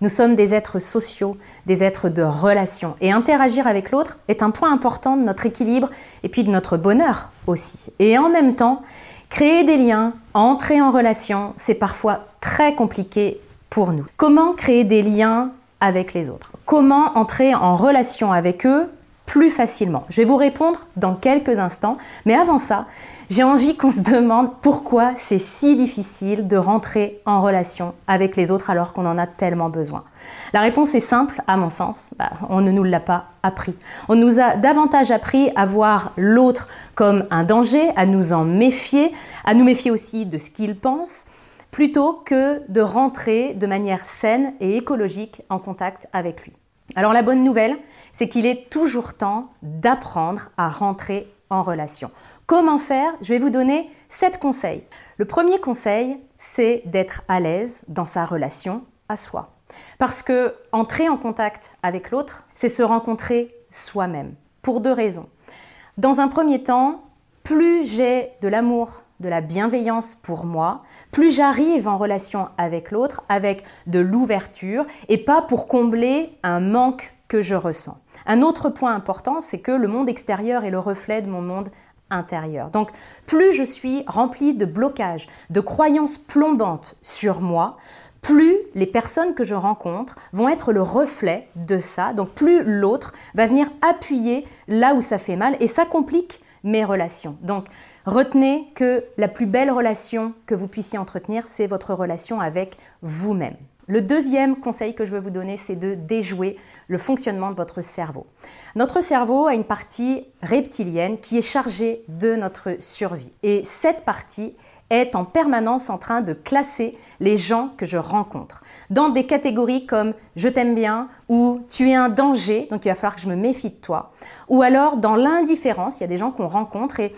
Nous sommes des êtres sociaux, des êtres de relation. Et interagir avec l'autre est un point important de notre équilibre et puis de notre bonheur aussi. Et en même temps, créer des liens, entrer en relation, c'est parfois très compliqué pour nous. Comment créer des liens avec les autres? Comment entrer en relation avec eux plus facilement Je vais vous répondre dans quelques instants, mais avant ça, j'ai envie qu'on se demande pourquoi c'est si difficile de rentrer en relation avec les autres alors qu'on en a tellement besoin. La réponse est simple, à mon sens, bah, on ne nous l'a pas appris. On nous a davantage appris à voir l'autre comme un danger, à nous en méfier, à nous méfier aussi de ce qu'il pense plutôt que de rentrer de manière saine et écologique en contact avec lui. Alors la bonne nouvelle, c'est qu'il est toujours temps d'apprendre à rentrer en relation. Comment faire? Je vais vous donner sept conseils. Le premier conseil, c'est d'être à l'aise dans sa relation à soi. Parce que entrer en contact avec l'autre, c'est se rencontrer soi-même, pour deux raisons. Dans un premier temps, plus j'ai de l'amour, de la bienveillance pour moi, plus j'arrive en relation avec l'autre avec de l'ouverture et pas pour combler un manque que je ressens. Un autre point important, c'est que le monde extérieur est le reflet de mon monde intérieur. Donc plus je suis remplie de blocages, de croyances plombantes sur moi, plus les personnes que je rencontre vont être le reflet de ça. Donc plus l'autre va venir appuyer là où ça fait mal et ça complique mes relations. Donc retenez que la plus belle relation que vous puissiez entretenir, c'est votre relation avec vous-même. Le deuxième conseil que je veux vous donner, c'est de déjouer le fonctionnement de votre cerveau. Notre cerveau a une partie reptilienne qui est chargée de notre survie. Et cette partie est en permanence en train de classer les gens que je rencontre. Dans des catégories comme je t'aime bien ou tu es un danger, donc il va falloir que je me méfie de toi, ou alors dans l'indifférence, il y a des gens qu'on rencontre et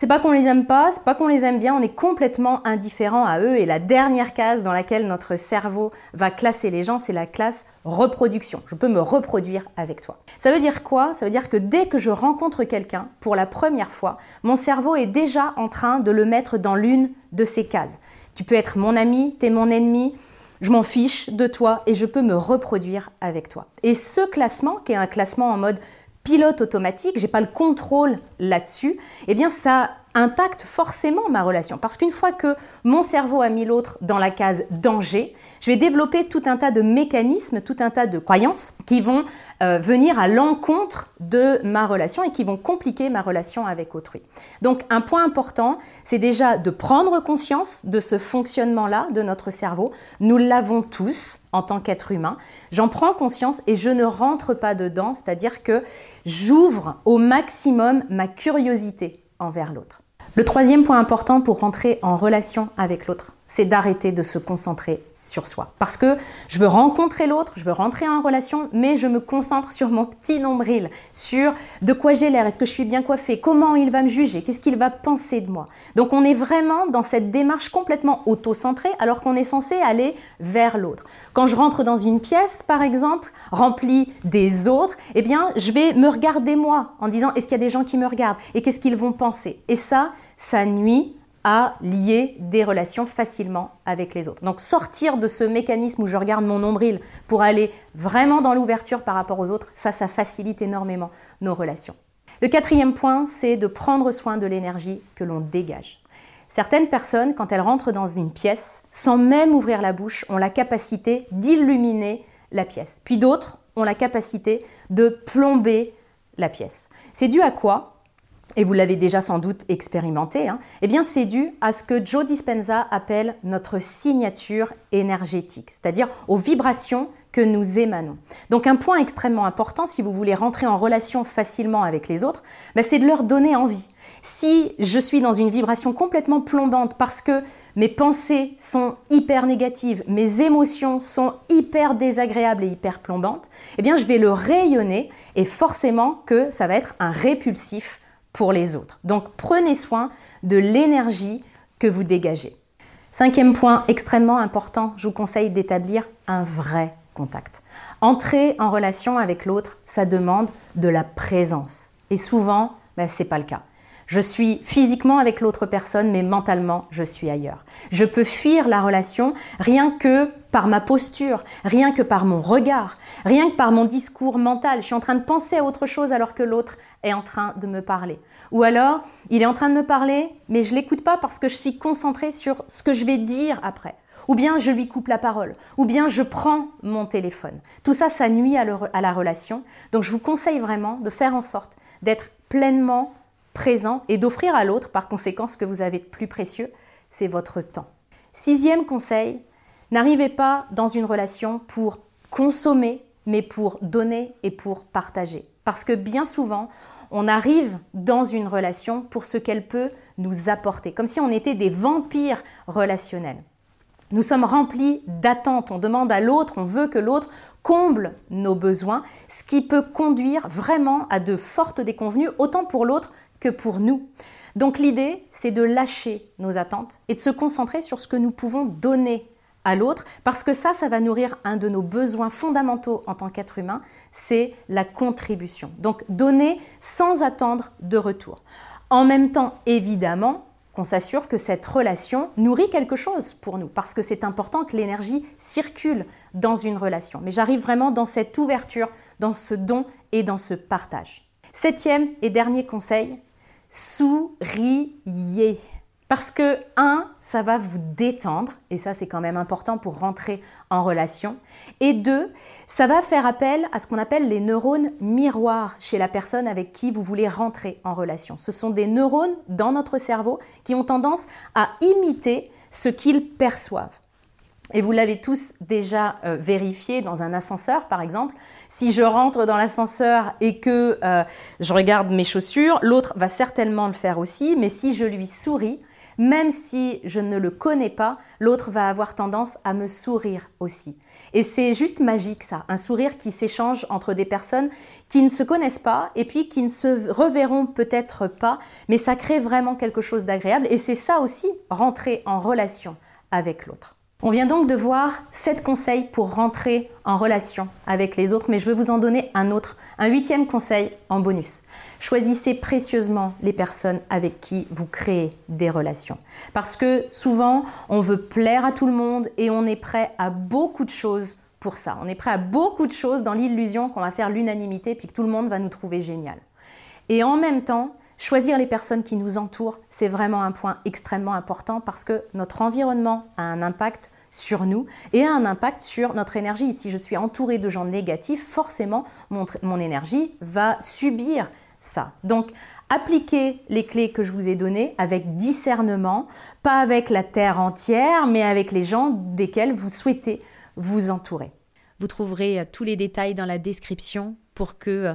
c'est pas qu'on les aime pas, c'est pas qu'on les aime bien, on est complètement indifférent à eux. Et la dernière case dans laquelle notre cerveau va classer les gens, c'est la classe reproduction. Je peux me reproduire avec toi. Ça veut dire quoi? Ça veut dire que dès que je rencontre quelqu'un pour la première fois, mon cerveau est déjà en train de le mettre dans l'une de ces cases. Tu peux être mon ami, tu es mon ennemi, je m'en fiche de toi et je peux me reproduire avec toi. Et ce classement, qui est un classement en mode pilote automatique, j'ai pas le contrôle là-dessus, eh bien ça impacte forcément ma relation. Parce qu'une fois que mon cerveau a mis l'autre dans la case danger, je vais développer tout un tas de mécanismes, tout un tas de croyances qui vont euh, venir à l'encontre de ma relation et qui vont compliquer ma relation avec autrui. Donc un point important, c'est déjà de prendre conscience de ce fonctionnement-là de notre cerveau. Nous l'avons tous en tant qu'être humain. J'en prends conscience et je ne rentre pas dedans, c'est-à-dire que j'ouvre au maximum ma curiosité envers l'autre. Le troisième point important pour rentrer en relation avec l'autre, c'est d'arrêter de se concentrer sur soi. Parce que je veux rencontrer l'autre, je veux rentrer en relation, mais je me concentre sur mon petit nombril, sur de quoi j'ai l'air, est-ce que je suis bien coiffée, comment il va me juger, qu'est-ce qu'il va penser de moi. Donc on est vraiment dans cette démarche complètement auto-centrée alors qu'on est censé aller vers l'autre. Quand je rentre dans une pièce, par exemple, remplie des autres, eh bien, je vais me regarder moi en disant est-ce qu'il y a des gens qui me regardent et qu'est-ce qu'ils vont penser. Et ça, ça nuit à lier des relations facilement avec les autres. Donc sortir de ce mécanisme où je regarde mon nombril pour aller vraiment dans l'ouverture par rapport aux autres, ça, ça facilite énormément nos relations. Le quatrième point, c'est de prendre soin de l'énergie que l'on dégage. Certaines personnes, quand elles rentrent dans une pièce, sans même ouvrir la bouche, ont la capacité d'illuminer la pièce. Puis d'autres ont la capacité de plomber la pièce. C'est dû à quoi? Et vous l'avez déjà sans doute expérimenté, hein, eh bien c'est dû à ce que Joe Dispenza appelle notre signature énergétique, c'est-à-dire aux vibrations que nous émanons. Donc un point extrêmement important, si vous voulez rentrer en relation facilement avec les autres, bah, c'est de leur donner envie. Si je suis dans une vibration complètement plombante parce que mes pensées sont hyper négatives, mes émotions sont hyper désagréables et hyper plombantes, eh bien je vais le rayonner et forcément que ça va être un répulsif pour les autres. Donc prenez soin de l'énergie que vous dégagez. Cinquième point extrêmement important, je vous conseille d'établir un vrai contact. Entrer en relation avec l'autre, ça demande de la présence. Et souvent, ben, ce n'est pas le cas. Je suis physiquement avec l'autre personne, mais mentalement, je suis ailleurs. Je peux fuir la relation rien que par ma posture, rien que par mon regard, rien que par mon discours mental. Je suis en train de penser à autre chose alors que l'autre est en train de me parler. Ou alors, il est en train de me parler, mais je l'écoute pas parce que je suis concentrée sur ce que je vais dire après. Ou bien je lui coupe la parole, ou bien je prends mon téléphone. Tout ça, ça nuit à, à la relation. Donc je vous conseille vraiment de faire en sorte d'être pleinement présent et d'offrir à l'autre, par conséquent, ce que vous avez de plus précieux, c'est votre temps. Sixième conseil, n'arrivez pas dans une relation pour consommer, mais pour donner et pour partager. Parce que bien souvent, on arrive dans une relation pour ce qu'elle peut nous apporter, comme si on était des vampires relationnels. Nous sommes remplis d'attentes, on demande à l'autre, on veut que l'autre comble nos besoins, ce qui peut conduire vraiment à de fortes déconvenues, autant pour l'autre que pour nous. Donc l'idée, c'est de lâcher nos attentes et de se concentrer sur ce que nous pouvons donner à l'autre, parce que ça, ça va nourrir un de nos besoins fondamentaux en tant qu'être humain, c'est la contribution. Donc donner sans attendre de retour. En même temps, évidemment, qu'on s'assure que cette relation nourrit quelque chose pour nous, parce que c'est important que l'énergie circule dans une relation. Mais j'arrive vraiment dans cette ouverture, dans ce don et dans ce partage. Septième et dernier conseil, souriez. Parce que, un, ça va vous détendre, et ça c'est quand même important pour rentrer en relation. Et deux, ça va faire appel à ce qu'on appelle les neurones miroirs chez la personne avec qui vous voulez rentrer en relation. Ce sont des neurones dans notre cerveau qui ont tendance à imiter ce qu'ils perçoivent. Et vous l'avez tous déjà euh, vérifié dans un ascenseur, par exemple. Si je rentre dans l'ascenseur et que euh, je regarde mes chaussures, l'autre va certainement le faire aussi. Mais si je lui souris, même si je ne le connais pas, l'autre va avoir tendance à me sourire aussi. Et c'est juste magique ça, un sourire qui s'échange entre des personnes qui ne se connaissent pas et puis qui ne se reverront peut-être pas, mais ça crée vraiment quelque chose d'agréable et c'est ça aussi, rentrer en relation avec l'autre. On vient donc de voir sept conseils pour rentrer en relation avec les autres, mais je veux vous en donner un autre, un huitième conseil en bonus. Choisissez précieusement les personnes avec qui vous créez des relations. Parce que souvent, on veut plaire à tout le monde et on est prêt à beaucoup de choses pour ça. On est prêt à beaucoup de choses dans l'illusion qu'on va faire l'unanimité puis que tout le monde va nous trouver génial. Et en même temps, Choisir les personnes qui nous entourent, c'est vraiment un point extrêmement important parce que notre environnement a un impact sur nous et a un impact sur notre énergie. Si je suis entourée de gens négatifs, forcément, mon, énergie va subir ça. Donc, appliquez les clés que je vous ai données avec discernement, pas avec la terre entière, mais avec les gens desquels vous souhaitez vous entourer. Vous trouverez euh, tous les détails dans la description pour que euh,